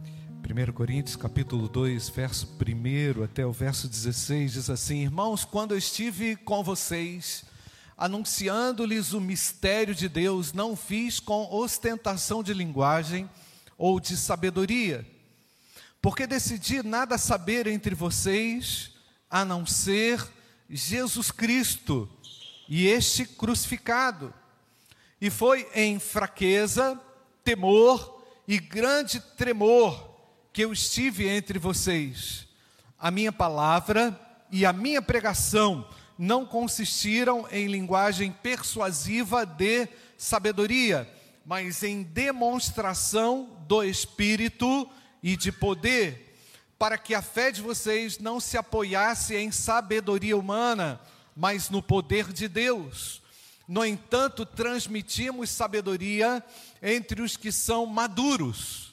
1 Coríntios capítulo 2, verso 1 até o verso 16 diz assim: Irmãos, quando eu estive com vocês, anunciando-lhes o mistério de Deus, não fiz com ostentação de linguagem ou de sabedoria, porque decidi nada saber entre vocês a não ser Jesus Cristo e este crucificado. E foi em fraqueza, temor e grande tremor que eu estive entre vocês. A minha palavra e a minha pregação não consistiram em linguagem persuasiva de sabedoria, mas em demonstração do Espírito e de poder, para que a fé de vocês não se apoiasse em sabedoria humana, mas no poder de Deus. No entanto, transmitimos sabedoria entre os que são maduros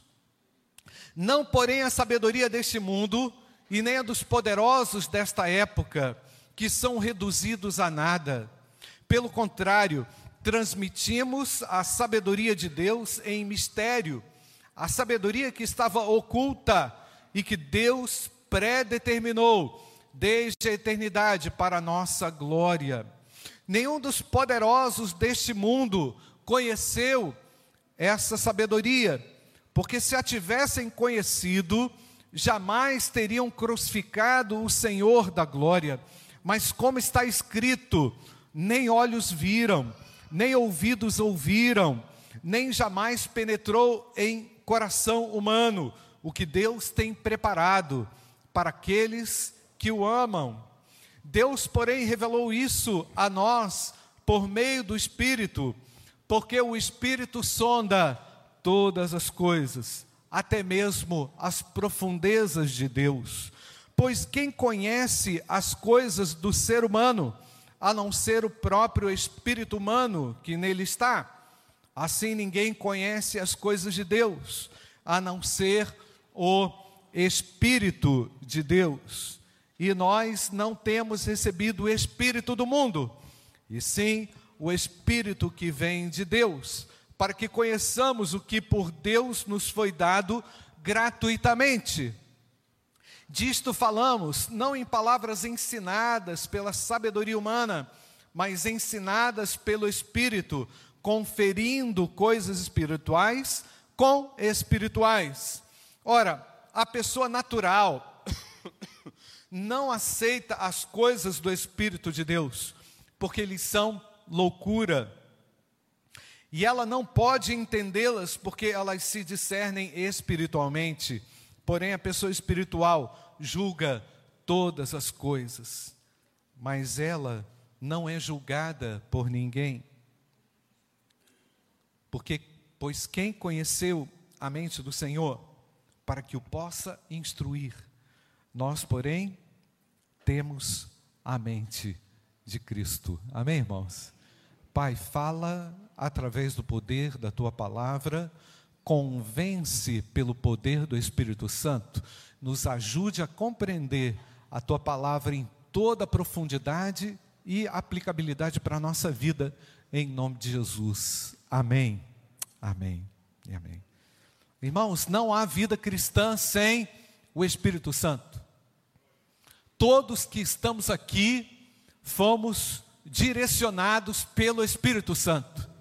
não, porém, a sabedoria deste mundo e nem a dos poderosos desta época, que são reduzidos a nada. Pelo contrário, transmitimos a sabedoria de Deus em mistério, a sabedoria que estava oculta e que Deus predeterminou desde a eternidade para a nossa glória. Nenhum dos poderosos deste mundo conheceu essa sabedoria porque se a tivessem conhecido, jamais teriam crucificado o Senhor da glória. Mas como está escrito, nem olhos viram, nem ouvidos ouviram, nem jamais penetrou em coração humano o que Deus tem preparado para aqueles que o amam. Deus, porém, revelou isso a nós por meio do Espírito, porque o Espírito sonda todas as coisas, até mesmo as profundezas de Deus. Pois quem conhece as coisas do ser humano, a não ser o próprio espírito humano que nele está? Assim ninguém conhece as coisas de Deus, a não ser o Espírito de Deus. E nós não temos recebido o Espírito do mundo, e sim o Espírito que vem de Deus para que conheçamos o que por Deus nos foi dado gratuitamente. Disto falamos, não em palavras ensinadas pela sabedoria humana, mas ensinadas pelo Espírito, conferindo coisas espirituais com espirituais. Ora, a pessoa natural não aceita as coisas do Espírito de Deus, porque eles são loucura e ela não pode entendê-las porque elas se discernem espiritualmente. Porém, a pessoa espiritual julga todas as coisas, mas ela não é julgada por ninguém. Porque, pois quem conheceu a mente do Senhor para que o possa instruir, nós, porém, temos a mente de Cristo. Amém, irmãos? Pai, fala através do poder da tua palavra, convence pelo poder do Espírito Santo, nos ajude a compreender a tua palavra em toda a profundidade e aplicabilidade para a nossa vida, em nome de Jesus. Amém. Amém e amém. Irmãos, não há vida cristã sem o Espírito Santo. Todos que estamos aqui fomos direcionados pelo Espírito Santo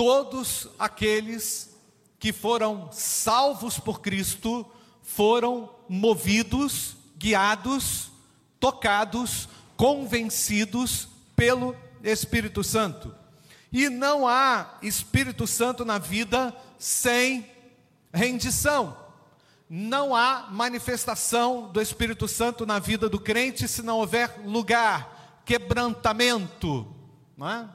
todos aqueles que foram salvos por Cristo foram movidos, guiados, tocados, convencidos pelo Espírito Santo. E não há Espírito Santo na vida sem rendição. Não há manifestação do Espírito Santo na vida do crente se não houver lugar, quebrantamento. Não é?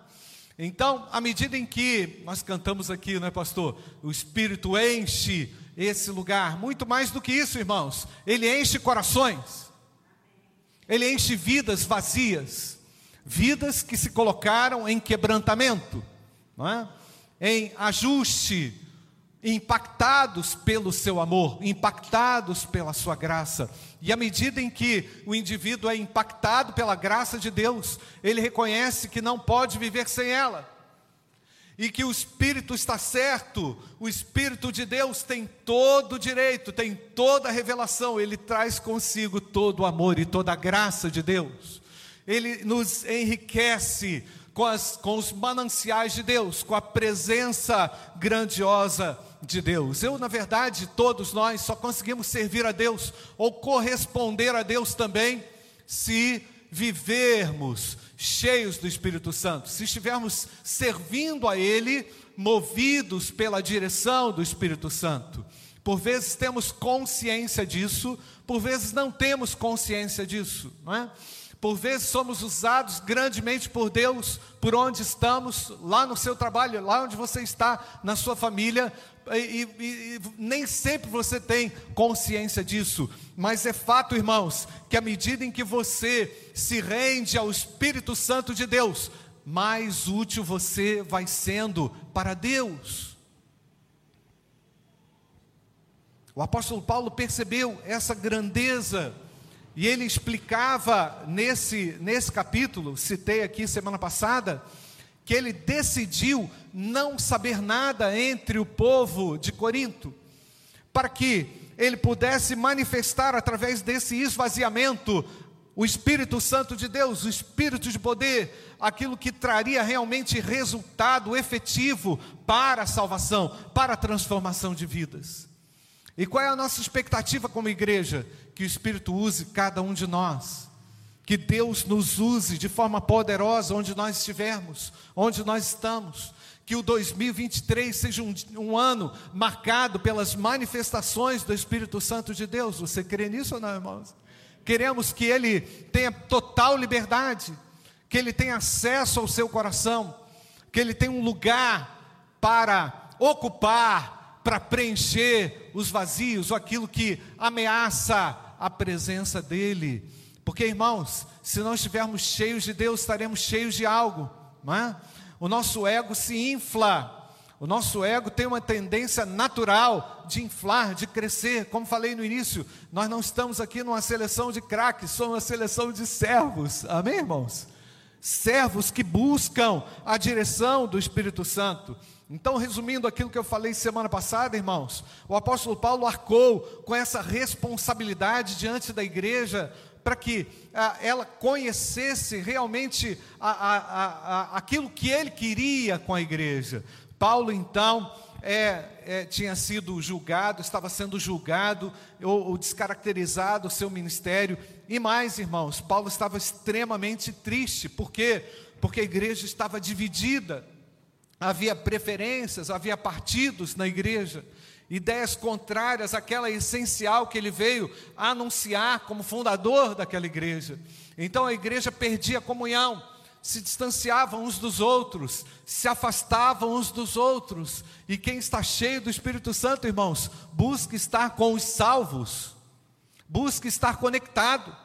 Então, à medida em que nós cantamos aqui, não é, pastor? O Espírito enche esse lugar, muito mais do que isso, irmãos, ele enche corações, ele enche vidas vazias, vidas que se colocaram em quebrantamento, não é? em ajuste, impactados pelo seu amor, impactados pela sua graça. E à medida em que o indivíduo é impactado pela graça de Deus, ele reconhece que não pode viver sem ela. e que o Espírito está certo, o Espírito de Deus tem todo o direito, tem toda a revelação, ele traz consigo todo o amor e toda a graça de Deus, ele nos enriquece com, as, com os mananciais de Deus, com a presença grandiosa de Deus. Eu, na verdade, todos nós só conseguimos servir a Deus ou corresponder a Deus também se vivermos cheios do Espírito Santo, se estivermos servindo a Ele, movidos pela direção do Espírito Santo. Por vezes temos consciência disso, por vezes não temos consciência disso, não é? Por vezes somos usados grandemente por Deus, por onde estamos, lá no seu trabalho, lá onde você está, na sua família, e, e, e, nem sempre você tem consciência disso, mas é fato, irmãos, que à medida em que você se rende ao Espírito Santo de Deus, mais útil você vai sendo para Deus. O apóstolo Paulo percebeu essa grandeza e ele explicava nesse, nesse capítulo, citei aqui semana passada, que ele decidiu não saber nada entre o povo de Corinto, para que ele pudesse manifestar através desse esvaziamento o Espírito Santo de Deus, o Espírito de poder, aquilo que traria realmente resultado efetivo para a salvação, para a transformação de vidas. E qual é a nossa expectativa como igreja? Que o Espírito use cada um de nós. Que Deus nos use de forma poderosa onde nós estivermos, onde nós estamos. Que o 2023 seja um, um ano marcado pelas manifestações do Espírito Santo de Deus. Você crê nisso ou não, irmãos? Queremos que Ele tenha total liberdade, que Ele tenha acesso ao seu coração, que Ele tenha um lugar para ocupar, para preencher os vazios, aquilo que ameaça a presença dEle. Porque, irmãos, se não estivermos cheios de Deus, estaremos cheios de algo, é? O nosso ego se infla, o nosso ego tem uma tendência natural de inflar, de crescer. Como falei no início, nós não estamos aqui numa seleção de craques, somos uma seleção de servos, amém, irmãos? Servos que buscam a direção do Espírito Santo. Então, resumindo aquilo que eu falei semana passada, irmãos, o apóstolo Paulo arcou com essa responsabilidade diante da igreja para que ah, ela conhecesse realmente a, a, a, aquilo que ele queria com a igreja. Paulo, então, é, é, tinha sido julgado, estava sendo julgado ou, ou descaracterizado o seu ministério. E mais, irmãos, Paulo estava extremamente triste, por quê? Porque a igreja estava dividida havia preferências, havia partidos na igreja, ideias contrárias àquela essencial que ele veio anunciar como fundador daquela igreja. Então a igreja perdia a comunhão, se distanciavam uns dos outros, se afastavam uns dos outros. E quem está cheio do Espírito Santo, irmãos, busca estar com os salvos, busca estar conectado,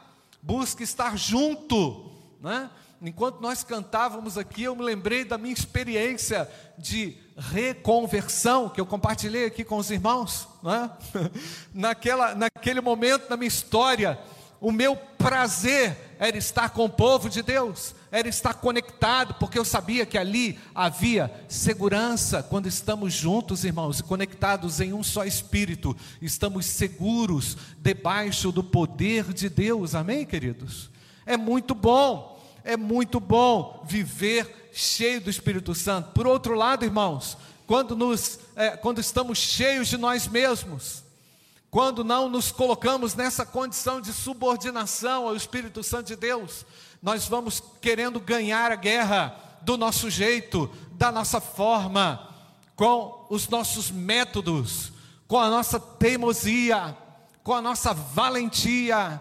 busca estar junto, né? Enquanto nós cantávamos aqui, eu me lembrei da minha experiência de reconversão, que eu compartilhei aqui com os irmãos, né? Naquela, naquele momento na minha história, o meu prazer era estar com o povo de Deus, era estar conectado, porque eu sabia que ali havia segurança. Quando estamos juntos, irmãos, e conectados em um só espírito, estamos seguros debaixo do poder de Deus, amém, queridos? É muito bom é muito bom viver cheio do Espírito Santo. Por outro lado, irmãos, quando, nos, é, quando estamos cheios de nós mesmos, quando não nos colocamos nessa condição de subordinação ao Espírito Santo de Deus, nós vamos querendo ganhar a guerra do nosso jeito, da nossa forma, com os nossos métodos, com a nossa teimosia, com a nossa valentia.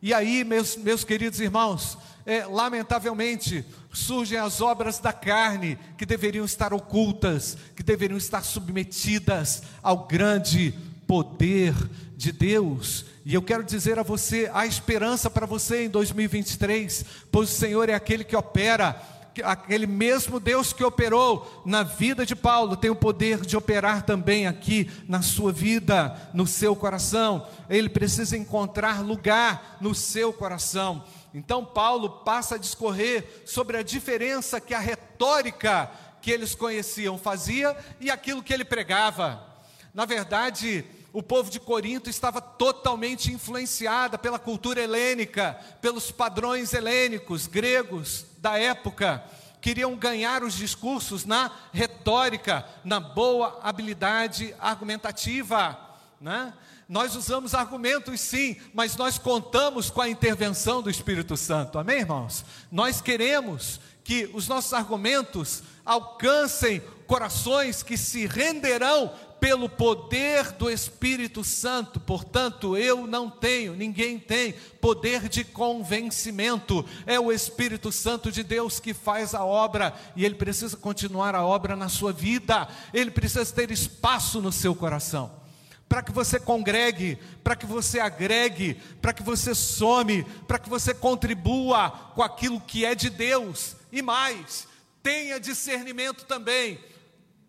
E aí, meus, meus queridos irmãos, é, lamentavelmente, surgem as obras da carne que deveriam estar ocultas, que deveriam estar submetidas ao grande poder de Deus. E eu quero dizer a você: há esperança para você em 2023, pois o Senhor é aquele que opera aquele mesmo Deus que operou na vida de Paulo tem o poder de operar também aqui na sua vida, no seu coração. Ele precisa encontrar lugar no seu coração. Então Paulo passa a discorrer sobre a diferença que a retórica que eles conheciam fazia e aquilo que ele pregava. Na verdade, o povo de Corinto estava totalmente influenciada pela cultura helênica, pelos padrões helênicos, gregos da época. Queriam ganhar os discursos na retórica, na boa habilidade argumentativa. Né? Nós usamos argumentos sim, mas nós contamos com a intervenção do Espírito Santo, amém, irmãos? Nós queremos que os nossos argumentos alcancem corações que se renderão pelo poder do Espírito Santo. Portanto, eu não tenho, ninguém tem poder de convencimento. É o Espírito Santo de Deus que faz a obra e ele precisa continuar a obra na sua vida. Ele precisa ter espaço no seu coração para que você congregue, para que você agregue, para que você some, para que você contribua com aquilo que é de Deus. E mais, tenha discernimento também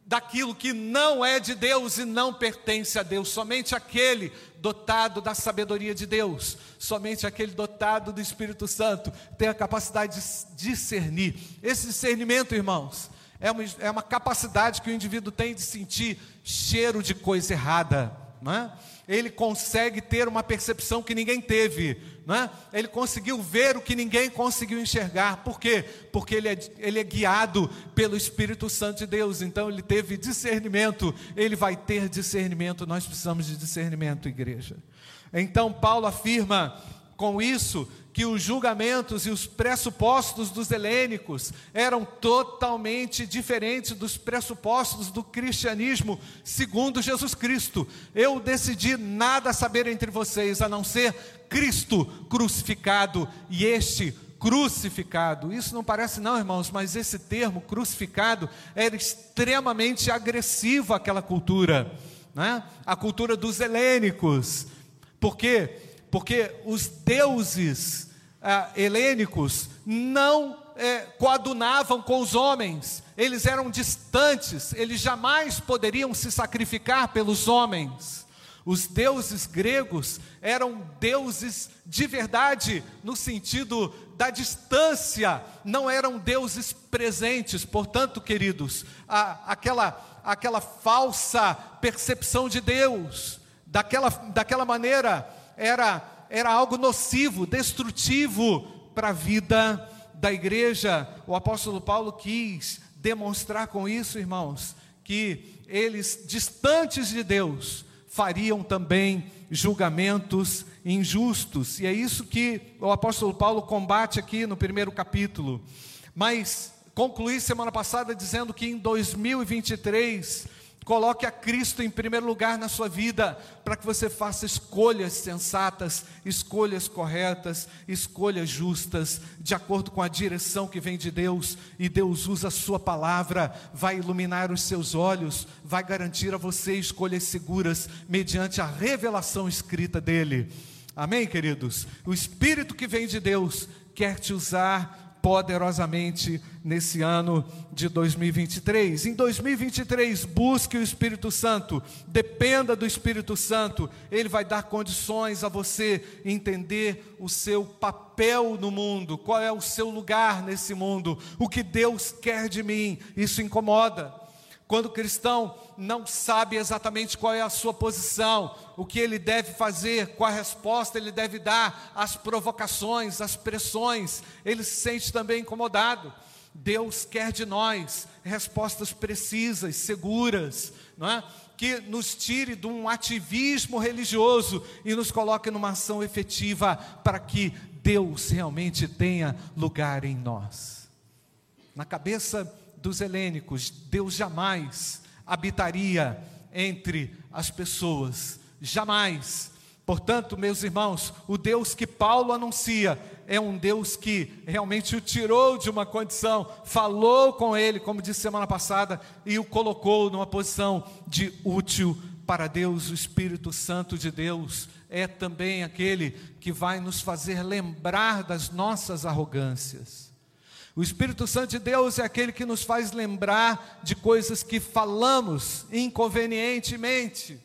daquilo que não é de Deus e não pertence a Deus. Somente aquele dotado da sabedoria de Deus, somente aquele dotado do Espírito Santo tem a capacidade de discernir. Esse discernimento, irmãos, é uma, é uma capacidade que o indivíduo tem de sentir cheiro de coisa errada é? ele consegue ter uma percepção que ninguém teve, é? ele conseguiu ver o que ninguém conseguiu enxergar, por quê? Porque ele é, ele é guiado pelo Espírito Santo de Deus, então ele teve discernimento, ele vai ter discernimento, nós precisamos de discernimento, igreja. Então, Paulo afirma com isso que os julgamentos e os pressupostos dos helênicos eram totalmente diferentes dos pressupostos do cristianismo segundo Jesus Cristo. Eu decidi nada saber entre vocês a não ser Cristo crucificado e este crucificado. Isso não parece não, irmãos, mas esse termo crucificado era extremamente agressivo àquela cultura, né? A cultura dos helênicos. Por quê? Porque os deuses ah, helênicos não é, coadunavam com os homens, eles eram distantes, eles jamais poderiam se sacrificar pelos homens. Os deuses gregos eram deuses de verdade, no sentido da distância, não eram deuses presentes. Portanto, queridos, a, aquela, aquela falsa percepção de Deus, daquela, daquela maneira era, era algo nocivo, destrutivo para a vida da igreja. O apóstolo Paulo quis demonstrar com isso, irmãos, que eles, distantes de Deus, fariam também julgamentos injustos. E é isso que o apóstolo Paulo combate aqui no primeiro capítulo. Mas concluí semana passada dizendo que em 2023 Coloque a Cristo em primeiro lugar na sua vida, para que você faça escolhas sensatas, escolhas corretas, escolhas justas, de acordo com a direção que vem de Deus, e Deus usa a sua palavra, vai iluminar os seus olhos, vai garantir a você escolhas seguras, mediante a revelação escrita dele. Amém, queridos? O Espírito que vem de Deus quer te usar poderosamente nesse ano de 2023. Em 2023, busque o Espírito Santo, dependa do Espírito Santo, ele vai dar condições a você entender o seu papel no mundo, qual é o seu lugar nesse mundo, o que Deus quer de mim. Isso incomoda. Quando o cristão não sabe exatamente qual é a sua posição, o que ele deve fazer, qual resposta ele deve dar às provocações, às pressões, ele se sente também incomodado. Deus quer de nós respostas precisas, seguras, não é? que nos tire de um ativismo religioso e nos coloque numa ação efetiva para que Deus realmente tenha lugar em nós. Na cabeça dos helênicos, Deus jamais habitaria entre as pessoas, jamais. Portanto, meus irmãos, o Deus que Paulo anuncia é um Deus que realmente o tirou de uma condição, falou com ele, como disse semana passada, e o colocou numa posição de útil para Deus. O Espírito Santo de Deus é também aquele que vai nos fazer lembrar das nossas arrogâncias. O Espírito Santo de Deus é aquele que nos faz lembrar de coisas que falamos inconvenientemente.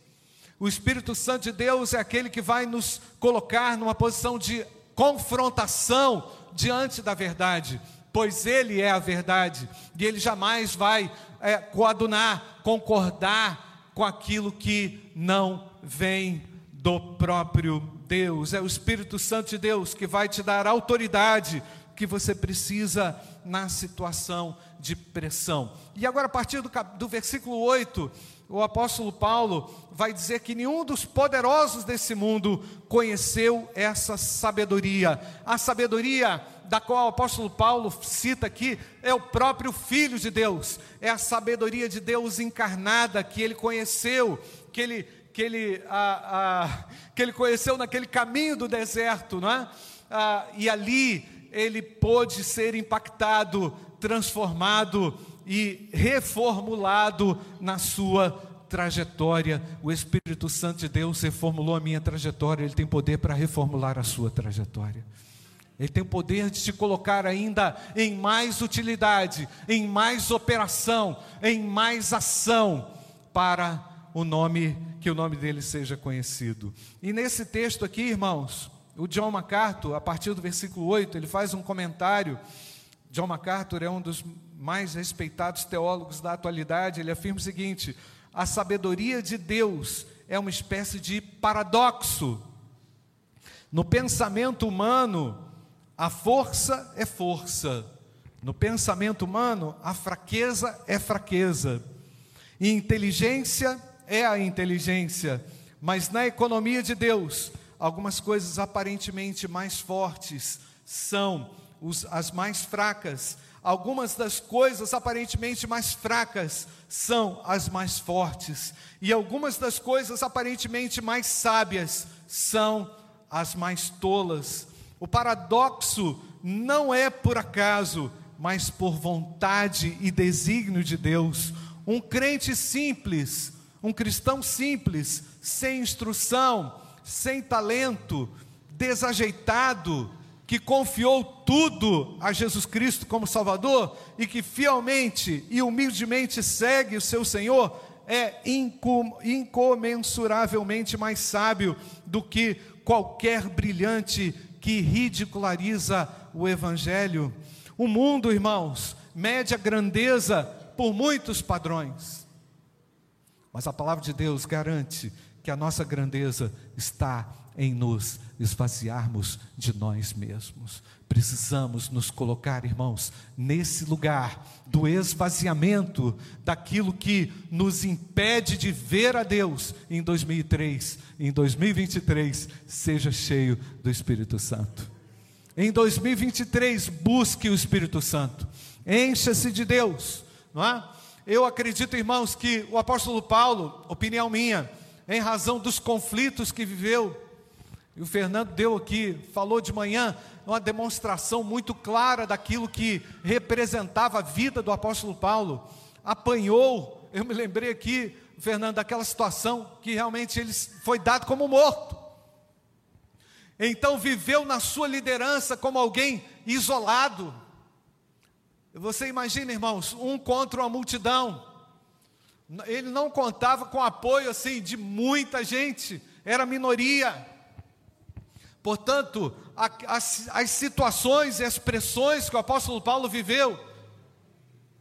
O Espírito Santo de Deus é aquele que vai nos colocar numa posição de confrontação diante da verdade. pois Ele é a verdade, e Ele jamais vai é, coadunar, concordar com aquilo que não vem do próprio Deus. É o Espírito Santo de Deus que vai te dar autoridade que você precisa na situação de pressão. E agora, a partir do, do versículo 8, o apóstolo Paulo vai dizer que nenhum dos poderosos desse mundo conheceu essa sabedoria. A sabedoria da qual o apóstolo Paulo cita aqui é o próprio Filho de Deus, é a sabedoria de Deus encarnada que ele conheceu, que ele, que ele, a, a, que ele conheceu naquele caminho do deserto, não é? Ah, e ali ele pôde ser impactado, transformado e reformulado na sua trajetória. O Espírito Santo de Deus reformulou a minha trajetória, ele tem poder para reformular a sua trajetória. Ele tem o poder de te colocar ainda em mais utilidade, em mais operação, em mais ação para o nome que o nome dele seja conhecido. E nesse texto aqui, irmãos, o John MacArthur, a partir do versículo 8, ele faz um comentário. John MacArthur é um dos mais respeitados teólogos da atualidade. Ele afirma o seguinte: a sabedoria de Deus é uma espécie de paradoxo. No pensamento humano, a força é força. No pensamento humano, a fraqueza é fraqueza. E inteligência é a inteligência. Mas na economia de Deus, algumas coisas aparentemente mais fortes são os, as mais fracas, algumas das coisas aparentemente mais fracas são as mais fortes, e algumas das coisas aparentemente mais sábias são as mais tolas. O paradoxo não é por acaso, mas por vontade e desígnio de Deus. Um crente simples, um cristão simples, sem instrução, sem talento, desajeitado, que confiou tudo a Jesus Cristo como Salvador e que fielmente e humildemente segue o seu Senhor, é incomensuravelmente mais sábio do que qualquer brilhante que ridiculariza o Evangelho. O mundo, irmãos, mede a grandeza por muitos padrões, mas a palavra de Deus garante que a nossa grandeza está em nos esvaziarmos de nós mesmos. Precisamos nos colocar, irmãos, nesse lugar do esvaziamento daquilo que nos impede de ver a Deus em 2003, em 2023, seja cheio do Espírito Santo. Em 2023, busque o Espírito Santo. Encha-se de Deus, não é? Eu acredito, irmãos, que o apóstolo Paulo, opinião minha, em razão dos conflitos que viveu. E o Fernando deu aqui, falou de manhã, uma demonstração muito clara daquilo que representava a vida do apóstolo Paulo. Apanhou, eu me lembrei aqui, Fernando, daquela situação que realmente ele foi dado como morto. Então viveu na sua liderança como alguém isolado. Você imagina, irmãos, um contra uma multidão. Ele não contava com apoio assim de muita gente, era minoria. Portanto, as, as situações e as pressões que o apóstolo Paulo viveu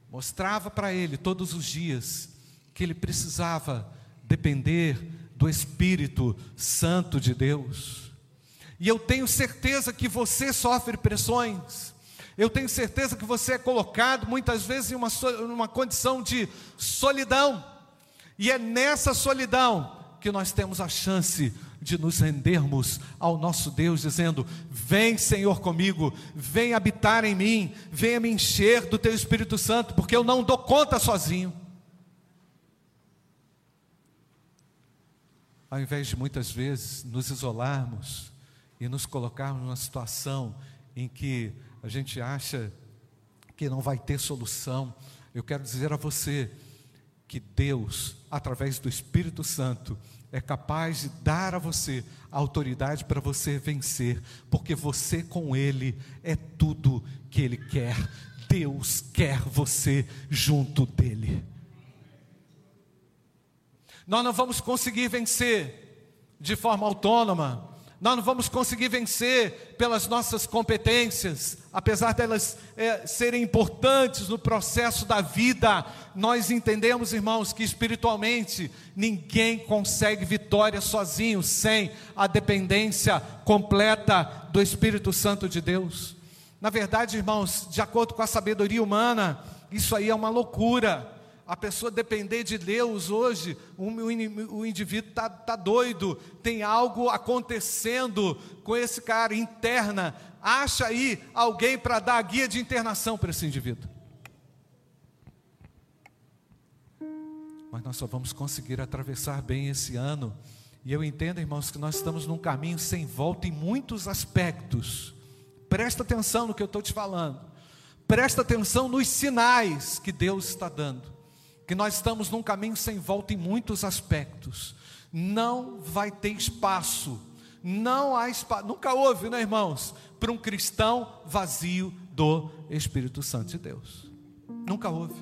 mostrava para ele todos os dias que ele precisava depender do Espírito Santo de Deus. E eu tenho certeza que você sofre pressões. Eu tenho certeza que você é colocado muitas vezes em uma, uma condição de solidão, e é nessa solidão que nós temos a chance de nos rendermos ao nosso Deus, dizendo: Vem, Senhor, comigo, vem habitar em mim, venha me encher do Teu Espírito Santo, porque eu não dou conta sozinho. Ao invés de muitas vezes nos isolarmos e nos colocarmos numa situação em que a gente acha que não vai ter solução. Eu quero dizer a você que Deus, através do Espírito Santo, é capaz de dar a você autoridade para você vencer, porque você com Ele é tudo que Ele quer. Deus quer você junto dele. Nós não vamos conseguir vencer de forma autônoma, Nós não vamos conseguir vencer pelas nossas competências, apesar delas é, serem importantes no processo da vida. Nós entendemos, irmãos, que espiritualmente ninguém consegue vitória sozinho, sem a dependência completa do Espírito Santo de Deus. Na verdade, irmãos, de acordo com a sabedoria humana, isso aí é uma loucura a pessoa depender de Deus hoje, o, indivíduo está tá doido, tem algo acontecendo com esse cara interna. Acha aí alguém para dar a guia de internação para esse indivíduo. Mas nós só vamos conseguir atravessar bem esse ano. E eu entendo, irmãos, que nós estamos num caminho sem volta em muitos aspectos. Presta atenção no que eu estou te falando. Presta atenção nos sinais que Deus está dando que nós estamos num caminho sem volta em muitos aspectos. Não vai ter espaço, não há espaço, nunca houve, né, irmãos, para um cristão vazio do Espírito Santo de Deus. Nunca houve.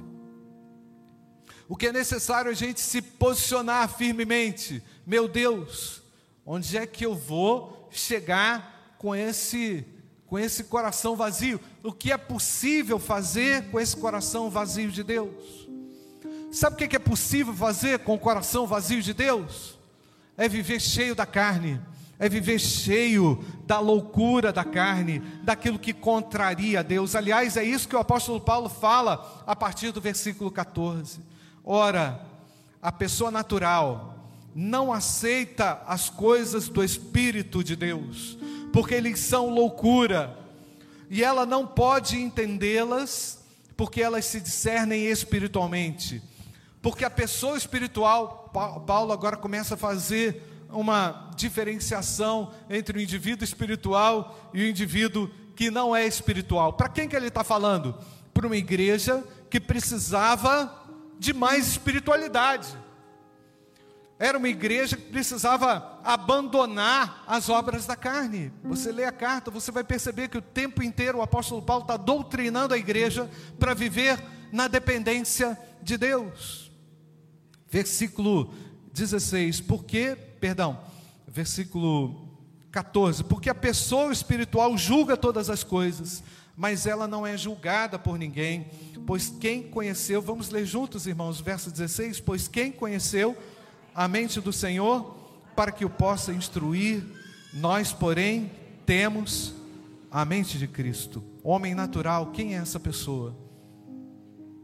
O que é necessário é a gente se posicionar firmemente. Meu Deus, onde é que eu vou chegar com esse com esse coração vazio? O que é possível fazer com esse coração vazio de Deus? Sabe o que é possível fazer com o coração vazio de Deus? É viver cheio da carne, é viver cheio da loucura da carne, daquilo que contraria a Deus. Aliás, é isso que o apóstolo Paulo fala a partir do versículo 14. Ora, a pessoa natural não aceita as coisas do Espírito de Deus, porque eles são loucura, e ela não pode entendê-las, porque elas se discernem espiritualmente. Porque a pessoa espiritual, Paulo agora começa a fazer uma diferenciação entre o indivíduo espiritual e o indivíduo que não é espiritual. Para quem que ele está falando? Para uma igreja que precisava de mais espiritualidade. Era uma igreja que precisava abandonar as obras da carne. Você lê a carta, você vai perceber que o tempo inteiro o apóstolo Paulo está doutrinando a igreja para viver na dependência de Deus versículo 16, porque, perdão, versículo 14, porque a pessoa espiritual julga todas as coisas, mas ela não é julgada por ninguém, pois quem conheceu, vamos ler juntos, irmãos, verso 16, pois quem conheceu a mente do Senhor para que o possa instruir, nós, porém, temos a mente de Cristo. Homem natural, quem é essa pessoa?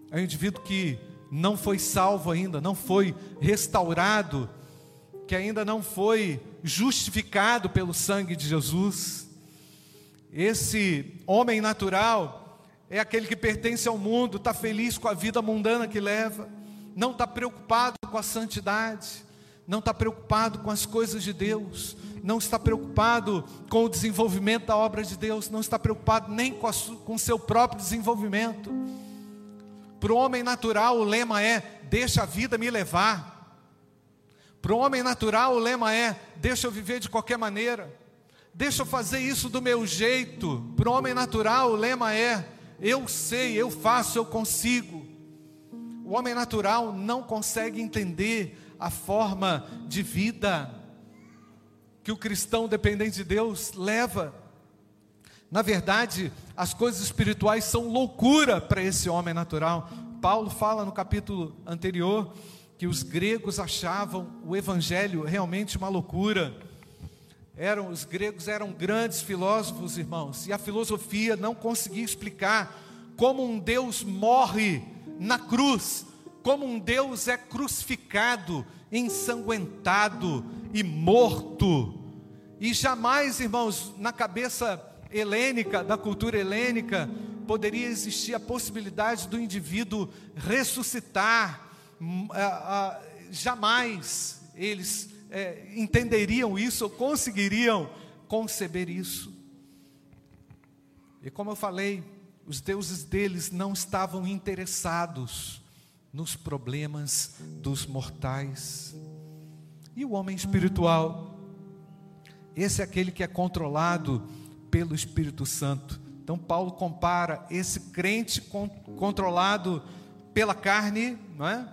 É um indivíduo que não foi salvo ainda, não foi restaurado, que ainda não foi justificado pelo sangue de Jesus. Esse homem natural é aquele que pertence ao mundo, está feliz com a vida mundana que leva, não está preocupado com a santidade, não está preocupado com as coisas de Deus, não está preocupado com o desenvolvimento da obra de Deus, não está preocupado nem com o seu próprio desenvolvimento para o homem natural, o lema é: deixa a vida me levar. Para o homem natural, o lema é: deixa eu viver de qualquer maneira. Deixa eu fazer isso do meu jeito. Para o homem natural, o lema é: eu sei, eu faço, eu consigo. O homem natural não consegue entender a forma de vida que o cristão dependente de Deus leva. Na verdade, as coisas espirituais são loucura para esse homem natural. Paulo fala no capítulo anterior que os gregos achavam o evangelho realmente uma loucura. Eram os gregos eram grandes filósofos, irmãos, e a filosofia não conseguia explicar como um Deus morre na cruz, como um Deus é crucificado, ensanguentado e morto. E jamais, irmãos, na cabeça helênica, da cultura helênica, poderia existir a possibilidade do indivíduo ressuscitar. Hum, jamais eles é, entenderiam isso ou conseguiriam conceber isso. E como eu falei, os deuses deles não estavam interessados nos problemas dos mortais. E o homem espiritual? Esse é aquele que é controlado pelo Espírito Santo. Então, Paulo compara esse crente controlado pela carne, é?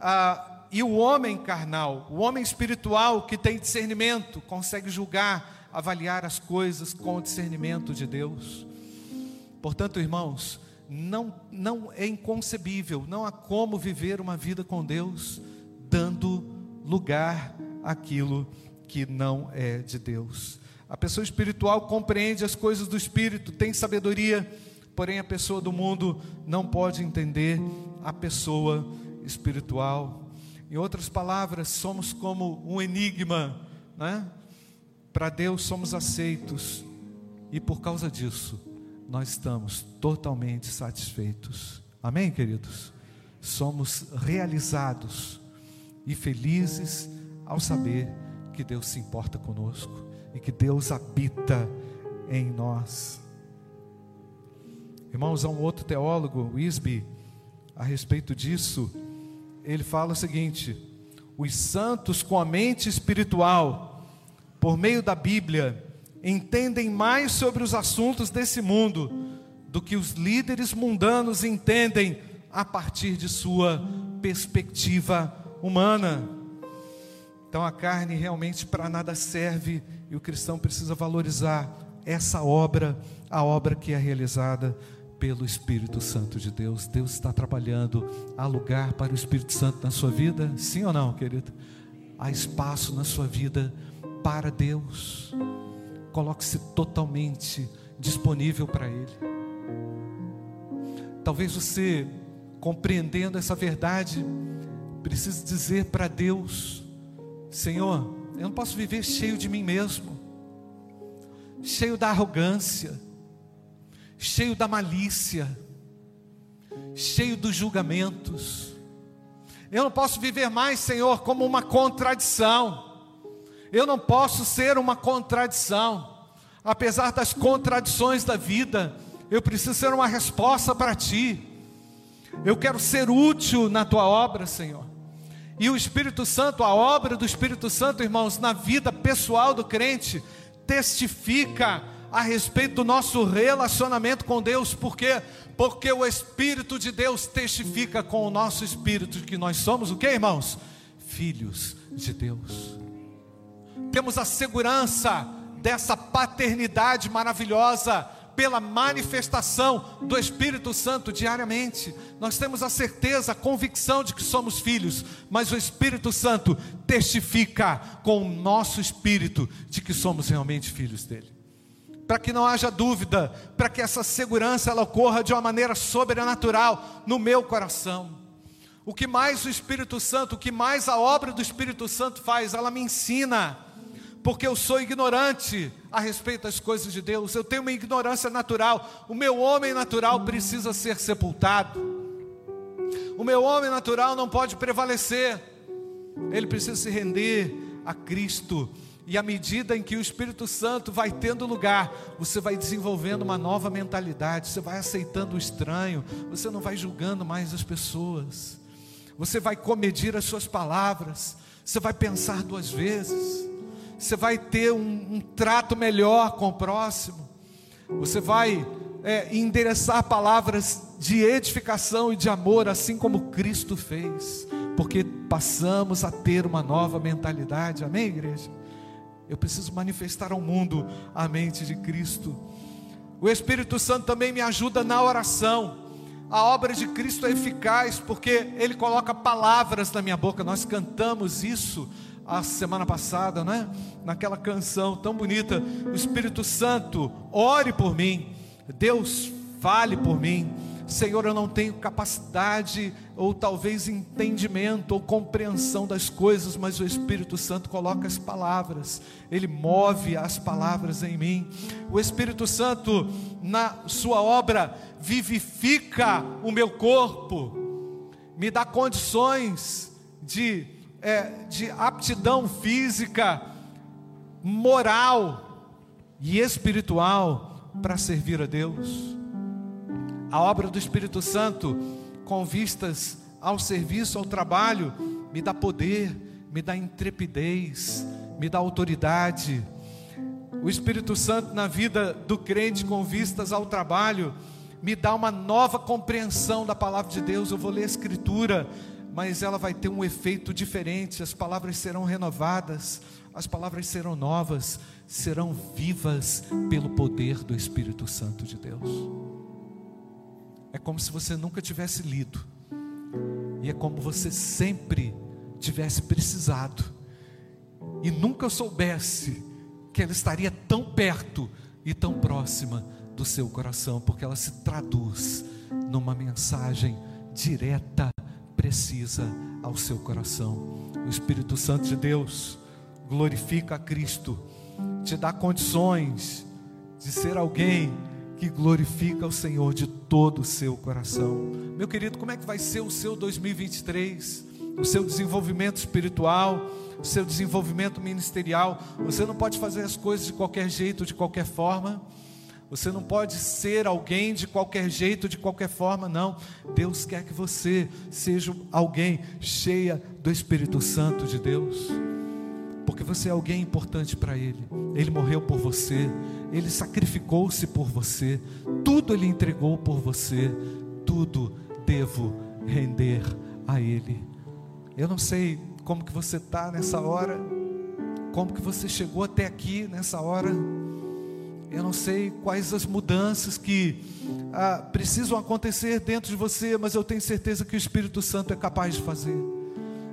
Ah, e o homem carnal, o homem espiritual que tem discernimento, consegue julgar avaliar as coisas com o discernimento de Deus. Portanto, irmãos, não, não é inconcebível, não há como viver uma vida com Deus dando lugar àquilo que não é de Deus. A pessoa espiritual compreende as coisas do espírito, tem sabedoria, porém a pessoa do mundo não pode entender a pessoa espiritual. Em outras palavras, somos como um enigma, né? Para Deus somos aceitos e por causa disso nós estamos totalmente satisfeitos. Amém, queridos? Somos realizados e felizes ao saber que Deus se importa conosco e que Deus habita em nós. Irmãos, há um outro teólogo, Wisby, a respeito disso, ele fala o seguinte: os santos com a mente espiritual, por meio da Bíblia, entendem mais sobre os assuntos desse mundo do que os líderes mundanos entendem a partir de sua perspectiva humana. Então a carne realmente para nada serve e o cristão precisa valorizar essa obra, a obra que é realizada pelo Espírito Santo de Deus. Deus está trabalhando. Há lugar para o Espírito Santo na sua vida? Sim ou não, querido? Há espaço na sua vida para Deus. Coloque-se totalmente disponível para Ele. Talvez você, compreendendo essa verdade, precise dizer para Deus: Senhor, eu não posso viver cheio de mim mesmo, cheio da arrogância, cheio da malícia, cheio dos julgamentos. Eu não posso viver mais, Senhor, como uma contradição. Eu não posso ser uma contradição. Apesar das contradições da vida, eu preciso ser uma resposta para Ti. Eu quero ser útil na Tua obra, Senhor. E o Espírito Santo, a obra do Espírito Santo, irmãos, na vida pessoal do crente, testifica a respeito do nosso relacionamento com Deus, por quê? Porque o Espírito de Deus testifica com o nosso espírito que nós somos o que, irmãos? Filhos de Deus. Temos a segurança dessa paternidade maravilhosa pela manifestação do Espírito Santo diariamente. Nós temos a certeza, a convicção de que somos filhos, mas o Espírito Santo testifica com o nosso espírito de que somos realmente filhos dele. Para que não haja dúvida, para que essa segurança ela ocorra de uma maneira sobrenatural no meu coração. O que mais o Espírito Santo, o que mais a obra do Espírito Santo faz, ela me ensina porque eu sou ignorante a respeito das coisas de Deus, eu tenho uma ignorância natural. O meu homem natural precisa ser sepultado, o meu homem natural não pode prevalecer, ele precisa se render a Cristo. E à medida em que o Espírito Santo vai tendo lugar, você vai desenvolvendo uma nova mentalidade, você vai aceitando o estranho, você não vai julgando mais as pessoas, você vai comedir as suas palavras, você vai pensar duas vezes você vai ter um, um trato melhor com o próximo, você vai é, endereçar palavras de edificação e de amor, assim como Cristo fez, porque passamos a ter uma nova mentalidade, amém, igreja? Eu preciso manifestar ao mundo a mente de Cristo. O Espírito Santo também me ajuda na oração. A obra de Cristo é eficaz porque Ele coloca palavras na minha boca. Nós cantamos isso a semana passada, né? Naquela canção tão bonita, o Espírito Santo, ore por mim. Deus, fale por mim. Senhor, eu não tenho capacidade ou talvez entendimento ou compreensão das coisas, mas o Espírito Santo coloca as palavras, ele move as palavras em mim. O Espírito Santo, na sua obra, vivifica o meu corpo, me dá condições de é, de aptidão física, moral e espiritual para servir a Deus. A obra do Espírito Santo, com vistas ao serviço, ao trabalho, me dá poder, me dá intrepidez, me dá autoridade. O Espírito Santo na vida do crente, com vistas ao trabalho, me dá uma nova compreensão da palavra de Deus. Eu vou ler a Escritura mas ela vai ter um efeito diferente. As palavras serão renovadas, as palavras serão novas, serão vivas pelo poder do Espírito Santo de Deus. É como se você nunca tivesse lido, e é como você sempre tivesse precisado, e nunca soubesse que ela estaria tão perto e tão próxima do seu coração, porque ela se traduz numa mensagem direta, precisa ao seu coração. O Espírito Santo de Deus glorifica a Cristo, te dá condições de ser alguém que glorifica o Senhor de todo o seu coração. Meu querido, como é que vai ser o seu 2023? O seu desenvolvimento espiritual, o seu desenvolvimento ministerial. Você não pode fazer as coisas de qualquer jeito, de qualquer forma. Você não pode ser alguém de qualquer jeito, de qualquer forma, não. Deus quer que você seja alguém cheia do Espírito Santo de Deus, porque você é alguém importante para Ele. Ele morreu por você, Ele sacrificou-se por você, tudo Ele entregou por você, tudo devo render a Ele. Eu não sei como que você está nessa hora, como que você chegou até aqui nessa hora. Eu não sei quais as mudanças que ah, precisam acontecer dentro de você, mas eu tenho certeza que o Espírito Santo é capaz de fazer.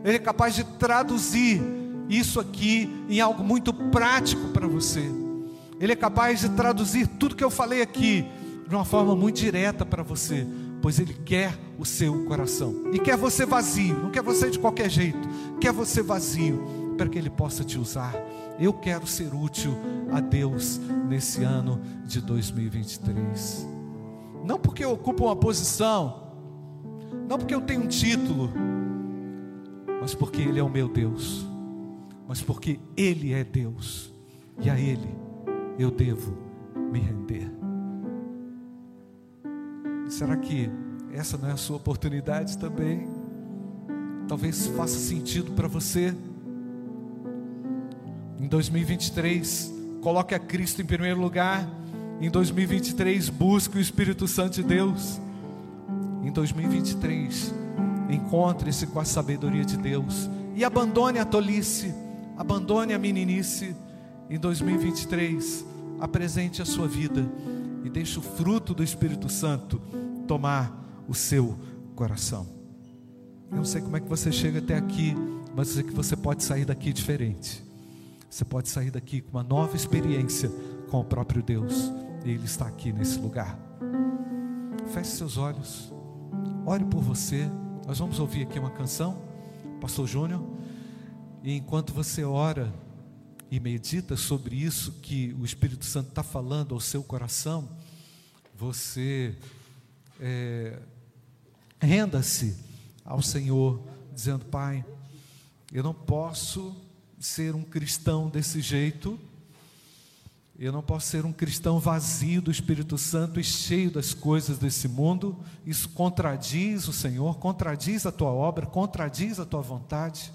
Ele é capaz de traduzir isso aqui em algo muito prático para você. Ele é capaz de traduzir tudo que eu falei aqui de uma forma muito direta para você, pois Ele quer o seu coração e quer você vazio, não quer você de qualquer jeito, quer você vazio para que Ele possa te usar. Eu quero ser útil a Deus nesse ano de 2023. Não porque eu ocupo uma posição, não porque eu tenho um título, mas porque Ele é o meu Deus, mas porque Ele é Deus e a Ele eu devo me render. Será que essa não é a sua oportunidade também? Talvez faça sentido para você em 2023, coloque a Cristo em primeiro lugar. Em 2023, busque o Espírito Santo de Deus. Em 2023, encontre-se com a sabedoria de Deus e abandone a tolice, abandone a meninice. Em 2023, apresente a sua vida e deixe o fruto do Espírito Santo tomar o seu coração. Eu não sei como é que você chega até aqui, mas sei que você pode sair daqui diferente. Você pode sair daqui com uma nova experiência com o próprio Deus. E Ele está aqui nesse lugar. Feche seus olhos. Ore por você. Nós vamos ouvir aqui uma canção, Pastor Júnior. E enquanto você ora e medita sobre isso que o Espírito Santo está falando ao seu coração, você é, renda-se ao Senhor, dizendo: Pai, eu não posso ser um cristão desse jeito. Eu não posso ser um cristão vazio do Espírito Santo e cheio das coisas desse mundo. Isso contradiz o Senhor, contradiz a tua obra, contradiz a tua vontade.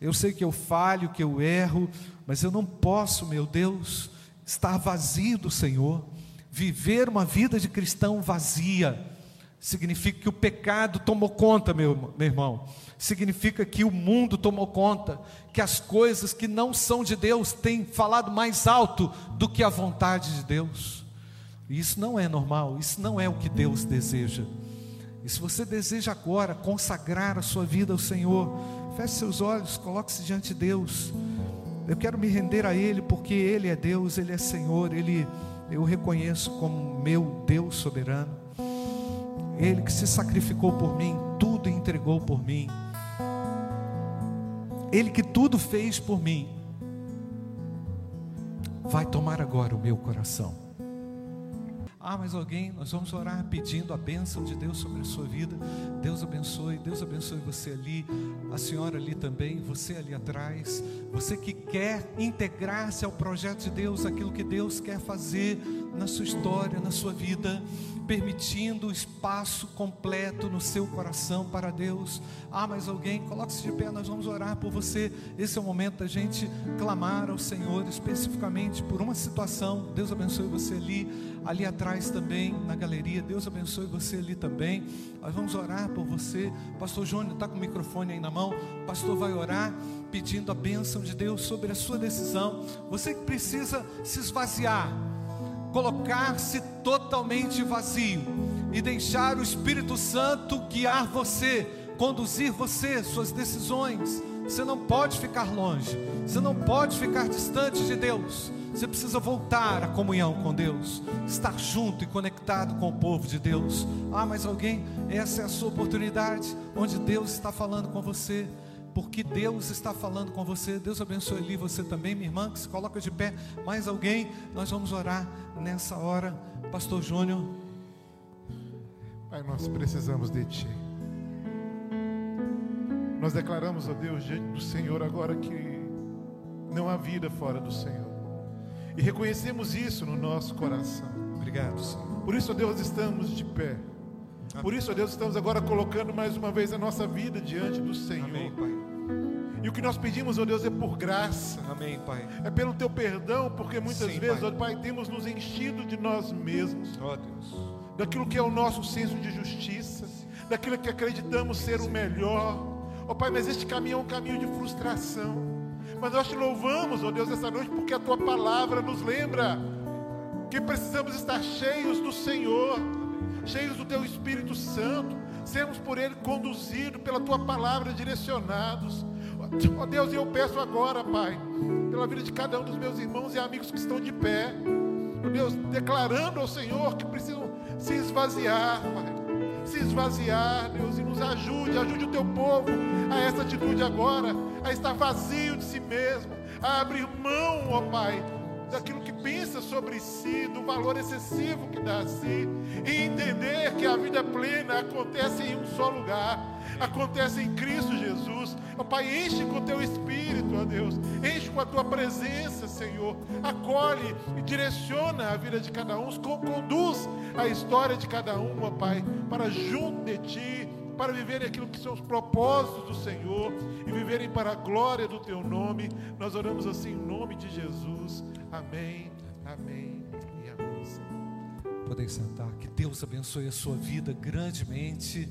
Eu sei que eu falho, que eu erro, mas eu não posso, meu Deus, estar vazio do Senhor. Viver uma vida de cristão vazia significa que o pecado tomou conta, meu, meu irmão significa que o mundo tomou conta, que as coisas que não são de Deus têm falado mais alto do que a vontade de Deus. E isso não é normal, isso não é o que Deus deseja. E se você deseja agora consagrar a sua vida ao Senhor, feche seus olhos, coloque-se diante de Deus. Eu quero me render a Ele porque Ele é Deus, Ele é Senhor, Ele eu reconheço como meu Deus soberano. Ele que se sacrificou por mim, tudo entregou por mim. Ele que tudo fez por mim, vai tomar agora o meu coração. Ah, mas alguém, nós vamos orar pedindo a bênção de Deus sobre a sua vida. Deus abençoe, Deus abençoe você ali, a senhora ali também, você ali atrás. Você que quer integrar-se ao projeto de Deus, aquilo que Deus quer fazer na sua história, na sua vida permitindo o espaço completo no seu coração para Deus. Ah, mas alguém, coloque-se de pé, nós vamos orar por você. Esse é o momento da gente clamar ao Senhor especificamente por uma situação. Deus abençoe você ali, ali atrás também, na galeria. Deus abençoe você ali também. Nós vamos orar por você. Pastor Júnior está com o microfone aí na mão. Pastor vai orar pedindo a bênção de Deus sobre a sua decisão. Você que precisa se esvaziar, colocar-se totalmente vazio e deixar o Espírito Santo guiar você, conduzir você, suas decisões. Você não pode ficar longe, você não pode ficar distante de Deus. Você precisa voltar à comunhão com Deus, estar junto e conectado com o povo de Deus. Ah, mas alguém, essa é a sua oportunidade, onde Deus está falando com você, porque Deus está falando com você. Deus abençoe ali você também, minha irmã, que se coloca de pé. Mais alguém, nós vamos orar nessa hora. Pastor Júnior. Pai, nós precisamos de Ti. Nós declaramos a Deus diante do Senhor agora que não há vida fora do Senhor. E reconhecemos isso no nosso coração. Obrigado, Senhor. Por isso, Deus, estamos de pé. Amém. Por isso, Deus, estamos agora colocando mais uma vez a nossa vida diante do Senhor. Amém, Pai. E o que nós pedimos, ó Deus, é por graça. Amém, Pai. É pelo teu perdão, porque muitas Sim, vezes, ó Pai, temos nos enchido de nós mesmos, Ó Deus. daquilo que é o nosso senso de justiça, daquilo que acreditamos ser o melhor. Ó Pai, mas este caminho é um caminho de frustração. Mas nós te louvamos, ó Deus, essa noite, porque a tua palavra nos lembra que precisamos estar cheios do Senhor, cheios do teu Espírito Santo, sermos por Ele conduzidos, pela tua palavra direcionados. Ó Deus, eu peço agora, Pai, pela vida de cada um dos meus irmãos e amigos que estão de pé, ó Deus, declarando ao Senhor que precisam se esvaziar, Pai. Se esvaziar, Deus, e nos ajude, ajude o teu povo a essa atitude agora, a estar vazio de si mesmo, a abrir mão, ó Pai, daquilo que pensa sobre si, do valor excessivo que dá a si, e entender que a vida plena acontece em um só lugar, acontece em Cristo Jesus. Ó Pai, enche com o teu espírito, ó Deus, enche com a tua presença, Senhor. Acolhe e direciona a vida de cada um, conduz a história de cada um, ó Pai, para junto de ti, para viverem aquilo que são os propósitos do Senhor e viverem para a glória do teu nome. Nós oramos assim em nome de Jesus. Amém. Amém. E amém. Senhor. Podem sentar. Que Deus abençoe a sua vida grandemente.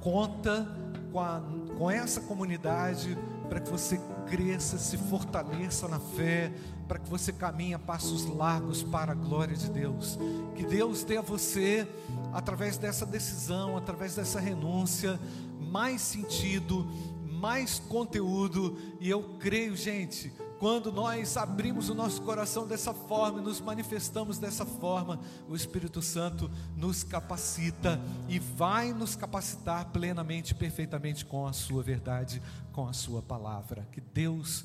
Conta com, a, com essa comunidade para que você cresça, se fortaleça na fé, para que você caminhe a passos largos para a glória de Deus. Que Deus dê a você, através dessa decisão, através dessa renúncia, mais sentido, mais conteúdo, e eu creio, gente, quando nós abrimos o nosso coração dessa forma e nos manifestamos dessa forma, o Espírito Santo nos capacita e vai nos capacitar plenamente, perfeitamente com a Sua verdade, com a Sua palavra. Que Deus.